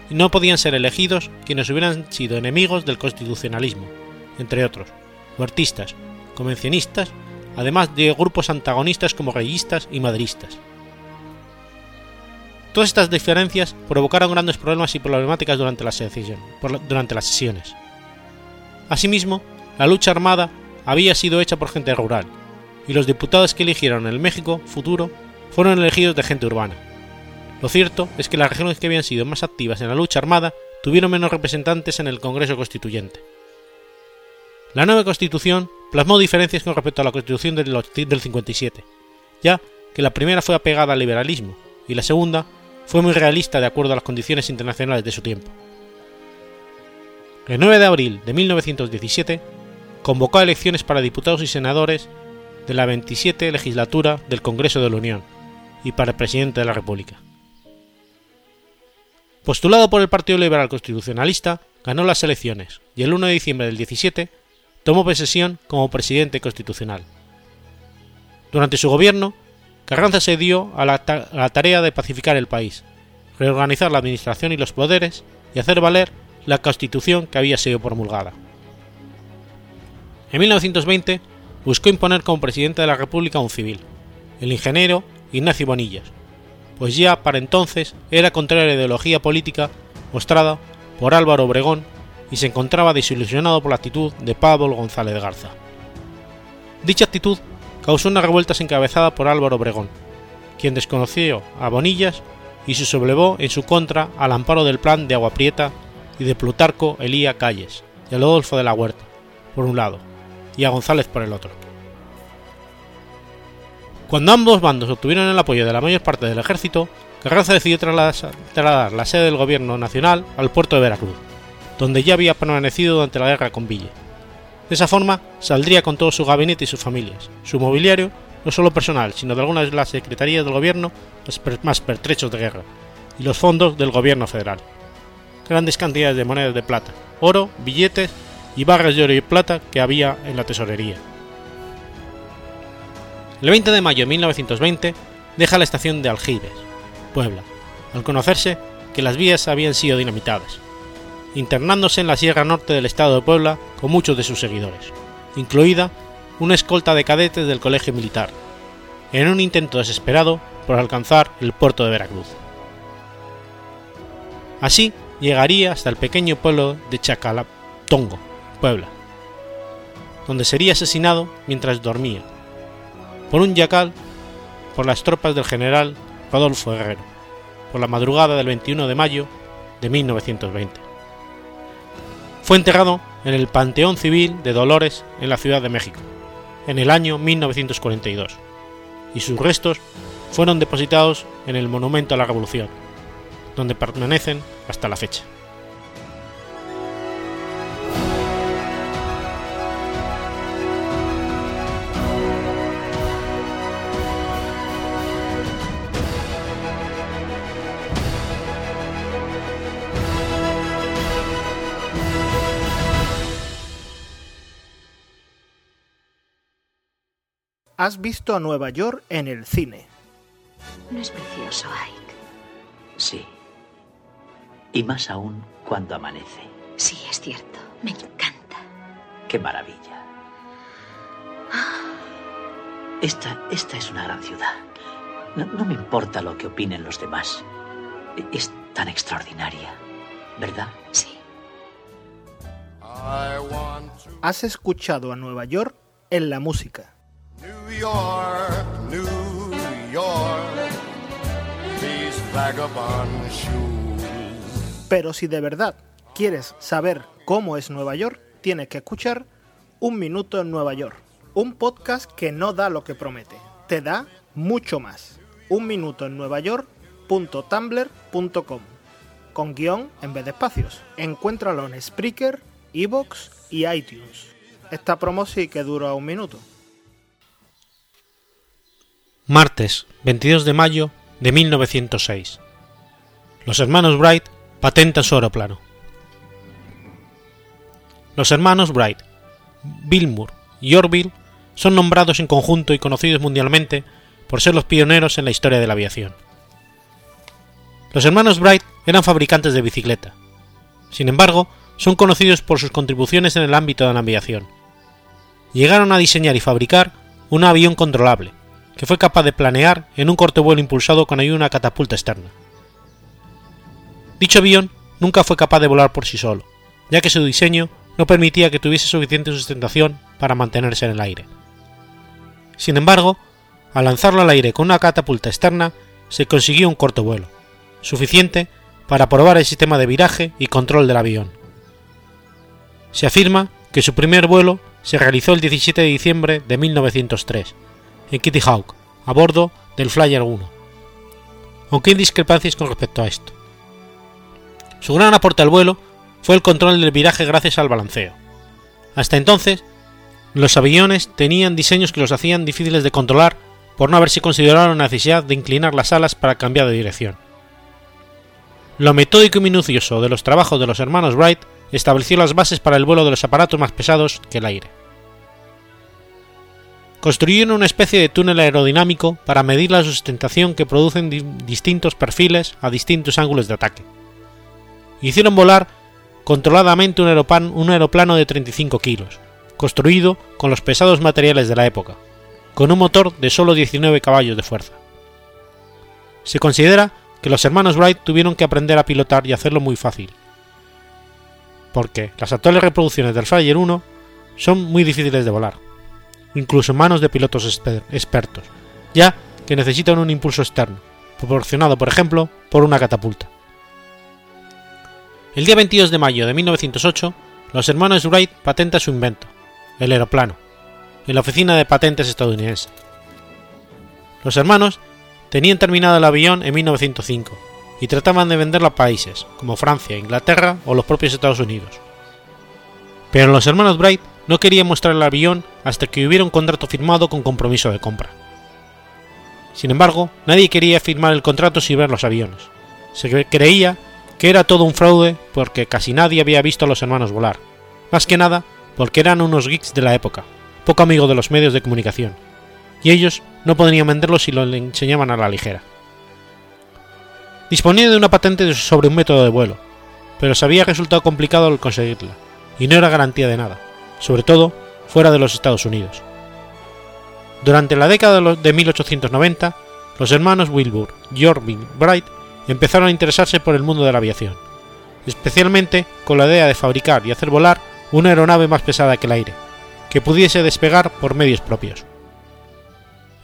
y no podían ser elegidos quienes hubieran sido enemigos del constitucionalismo, entre otros, huertistas, convencionistas, además de grupos antagonistas como reyistas y madristas. Todas estas diferencias provocaron grandes problemas y problemáticas durante las, sesiones. Asimismo, la lucha armada había sido hecha por gente rural, y los diputados que eligieron el México futuro fueron elegidos de gente urbana. Lo cierto es que las regiones que habían sido más activas en la lucha armada tuvieron menos representantes en el Congreso Constituyente. La nueva Constitución plasmó diferencias con respecto a la Constitución del 57, ya que la primera fue apegada al liberalismo y la segunda fue muy realista de acuerdo a las condiciones internacionales de su tiempo. El 9 de abril de 1917 convocó a elecciones para diputados y senadores de la 27 legislatura del Congreso de la Unión y para presidente de la República. Postulado por el Partido Liberal Constitucionalista, ganó las elecciones y el 1 de diciembre del 17 tomó posesión como presidente constitucional. Durante su gobierno, Carranza se dio a la, tarea de pacificar el país, reorganizar la administración y los poderes y hacer valer la constitución que había sido promulgada. En 1920 buscó imponer como presidente de la República a un civil, el ingeniero Ignacio Bonillas, pues ya para entonces era contrario a la ideología política mostrada por Álvaro Obregón y se encontraba desilusionado por la actitud de Pablo González Garza. Dicha actitud causó una revuelta encabezada por Álvaro Obregón, quien desconoció a Bonillas y se sublevó en su contra al amparo del plan de Agua Prieta y de Plutarco Elía Calles y Adolfo de la Huerta, por un lado, y a González por el otro. Cuando ambos bandos obtuvieron el apoyo de la mayor parte del ejército, Carranza decidió trasladar la sede del gobierno nacional al puerto de Veracruz, donde ya había permanecido durante la guerra con Villa. De esa forma, saldría con todo su gabinete y sus familias, su mobiliario, no solo personal, sino de algunas de las secretarías del gobierno más pertrechos de guerra, y los fondos del gobierno federal. Grandes cantidades de monedas de plata, oro, billetes y barras de oro y plata que había en la tesorería. El 20 de mayo de 1920 deja la estación de Aljibes, Puebla, al conocerse que las vías habían sido dinamitadas, internándose en la Sierra Norte del estado de Puebla con muchos de sus seguidores, incluida una escolta de cadetes del Colegio Militar, en un intento desesperado por alcanzar el puerto de Veracruz. Así llegaría hasta el pequeño pueblo de Chacalatongo, Puebla, donde sería asesinado mientras dormía, por un yacal por las tropas del general Rodolfo Herrero, por la madrugada del 21 de mayo de 1920. Fue enterrado en el Panteón Civil de Dolores en la Ciudad de México, en el año 1942, y sus restos fueron depositados en el Monumento a la Revolución, donde permanecen hasta la fecha. Has visto a Nueva York en el cine. ¿No es precioso, Ike? Sí. Y más aún cuando amanece. Sí, es cierto. Me encanta. Qué maravilla. Esta, esta es una gran ciudad. No, no me importa lo que opinen los demás. Es tan extraordinaria, ¿verdad? Sí. Has escuchado a Nueva York en la música. New York, New York, vagabond shoes. Pero si de verdad quieres saber cómo es Nueva York, tienes que escuchar Un Minuto en Nueva York, un podcast que no da lo que promete, te da mucho más. Un minuto en Nueva York.tumblr.com con guion en vez de espacios. Encuéntralo en Spreaker, Evox y iTunes. Esta promo sí que dura un minuto. Martes, 22 de mayo de 1906. Los hermanos Bright patentan su aeroplano. Los hermanos Bright, Billmore y Orville son nombrados en conjunto y conocidos mundialmente por ser los pioneros en la historia de la aviación. Los hermanos Bright eran fabricantes de bicicleta. Sin embargo, son conocidos por sus contribuciones en el ámbito de la aviación. Llegaron a diseñar y fabricar un avión controlable, que fue capaz de planear en un corto vuelo impulsado con ayuda de una catapulta externa. Dicho avión nunca fue capaz de volar por sí solo, ya que su diseño no permitía que tuviese suficiente sustentación para mantenerse en el aire. Sin embargo, al lanzarlo al aire con una catapulta externa, se consiguió un corto vuelo, suficiente para probar el sistema de viraje y control del avión. Se afirma que su primer vuelo se realizó el 17 de diciembre de 1903, en Kitty Hawk, a bordo del Flyer 1, aunque hay discrepancias con respecto a esto. Su gran aporte al vuelo fue el control del viraje gracias al balanceo. Hasta entonces, los aviones tenían diseños que los hacían difíciles de controlar por no haberse considerado la necesidad de inclinar las alas para cambiar de dirección. Lo metódico y minucioso de los trabajos de los hermanos Wright estableció las bases para el vuelo de los aparatos más pesados que el aire. Construyeron una especie de túnel aerodinámico para medir la sustentación que producen di distintos perfiles a distintos ángulos de ataque. Hicieron volar controladamente un un aeroplano de 35 kilos, construido con los pesados materiales de la época, con un motor de solo 19 caballos de fuerza. Se considera que los hermanos Wright tuvieron que aprender a pilotar y hacerlo muy fácil, porque las actuales reproducciones del Flyer 1 son muy difíciles de volar, incluso en manos de pilotos expertos, ya que necesitan un impulso externo, proporcionado por ejemplo por una catapulta. El día 22 de mayo de 1908, los hermanos Wright patentan su invento, el aeroplano, en la oficina de patentes estadounidense. Los hermanos tenían terminado el avión en 1905 y trataban de venderlo a países como Francia, Inglaterra o los propios Estados Unidos. Pero los hermanos Bright no querían mostrar el avión hasta que hubiera un contrato firmado con compromiso de compra. Sin embargo, nadie quería firmar el contrato sin ver los aviones. Se creía que era todo un fraude porque casi nadie había visto a los hermanos volar, más que nada porque eran unos geeks de la época, poco amigos de los medios de comunicación, y ellos no podrían venderlo si lo enseñaban a la ligera. Disponía de una patente sobre un método de vuelo, pero se había resultado complicado conseguirla, y no era garantía de nada, sobre todo fuera de los Estados Unidos. Durante la década de 1890, los hermanos Wilbur y Orville Bright empezaron a interesarse por el mundo de la aviación, especialmente con la idea de fabricar y hacer volar una aeronave más pesada que el aire, que pudiese despegar por medios propios.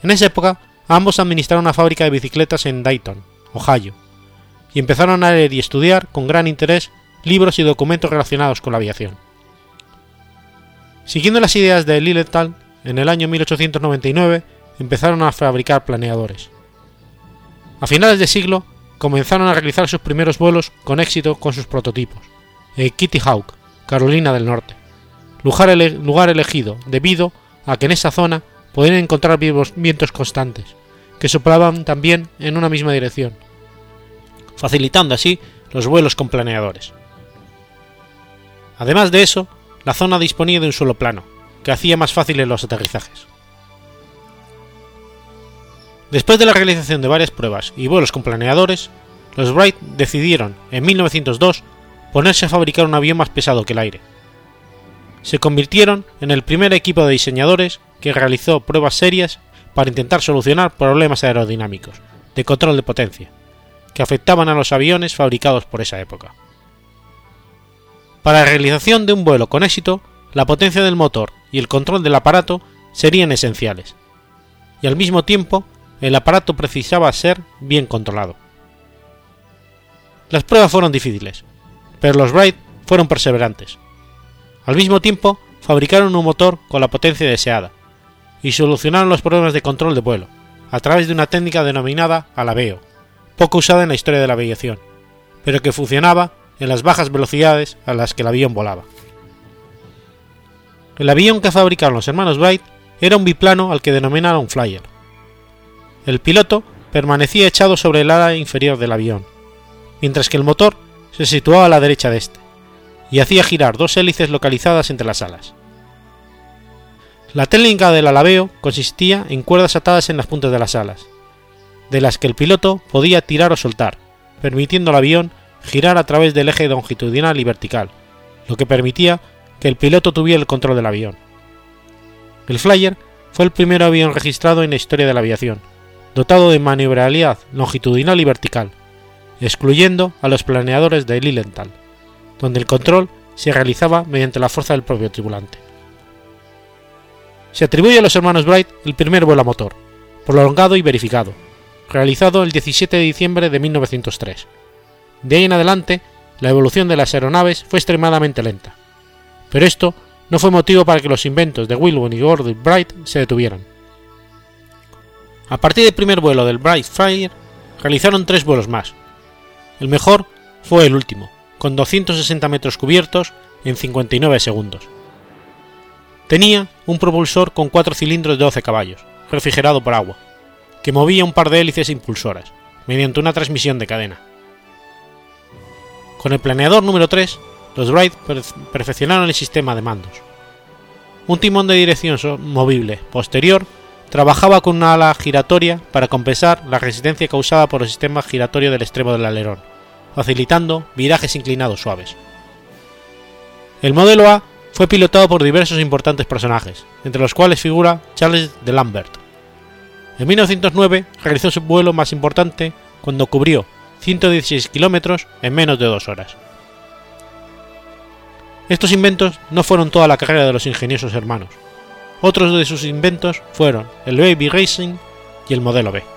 En esa época, ambos administraron una fábrica de bicicletas en Dayton, Ohio, y empezaron a leer y estudiar con gran interés libros y documentos relacionados con la aviación. Siguiendo las ideas de Lilienthal, en el año 1899 empezaron a fabricar planeadores. A finales de siglo comenzaron a realizar sus primeros vuelos con éxito con sus prototipos, en Kitty Hawk, Carolina del Norte, lugar, lugar elegido debido a que en esa zona podían encontrar vientos constantes, que soplaban también en una misma dirección, facilitando así los vuelos con planeadores. Además de eso, la zona disponía de un suelo plano, que hacía más fáciles los aterrizajes. Después de la realización de varias pruebas y vuelos con planeadores, los Wright decidieron, en 1902, ponerse a fabricar un avión más pesado que el aire. Se convirtieron en el primer equipo de diseñadores que realizó pruebas serias para intentar solucionar problemas aerodinámicos, de control de potencia, que afectaban a los aviones fabricados por esa época. Para la realización de un vuelo con éxito, la potencia del motor y el control del aparato serían esenciales, y al mismo tiempo el aparato precisaba ser bien controlado. Las pruebas fueron difíciles, pero los Wright fueron perseverantes. Al mismo tiempo, fabricaron un motor con la potencia deseada y solucionaron los problemas de control de vuelo a través de una técnica denominada alabeo, poco usada en la historia de la aviación, pero que funcionaba en las bajas velocidades a las que el avión volaba. El avión que fabricaron los hermanos Wright era un biplano al que denominaron flyer. El piloto permanecía echado sobre el ala inferior del avión, mientras que el motor se situaba a la derecha de este, y hacía girar dos hélices localizadas entre las alas. La técnica del alabeo consistía en cuerdas atadas en las puntas de las alas, de las que el piloto podía tirar o soltar, permitiendo al avión girar a través del eje longitudinal y vertical, lo que permitía que el piloto tuviera el control del avión. El Flyer fue el primer avión registrado en la historia de la aviación, dotado de maniobrabilidad longitudinal y vertical, excluyendo a los planeadores de Lilienthal, donde el control se realizaba mediante la fuerza del propio tripulante. Se atribuye a los hermanos Bright el primer vuelo a motor, prolongado y verificado, realizado el 17 de diciembre de 1903. De ahí en adelante, la evolución de las aeronaves fue extremadamente lenta, pero esto no fue motivo para que los inventos de Wilbur y Gordon Bright se detuvieran. A partir del primer vuelo del Bright Fire, realizaron tres vuelos más. El mejor fue el último, con 260 metros cubiertos en 59 segundos. Tenía un propulsor con cuatro cilindros de 12 caballos, refrigerado por agua, que movía un par de hélices impulsoras, mediante una transmisión de cadena. Con el planeador número 3, los Wright perfeccionaron el sistema de mandos. Un timón de dirección movible posterior trabajaba con una ala giratoria para compensar la resistencia causada por el sistema giratorio del extremo del alerón, facilitando virajes inclinados suaves. El modelo A fue pilotado por diversos importantes personajes, entre los cuales figura Charles de Lambert. En 1909 realizó su vuelo más importante cuando cubrió 116 kilómetros en menos de dos horas. Estos inventos no fueron toda la carrera de los ingeniosos hermanos. Otros de sus inventos fueron el Baby Racing y el modelo B.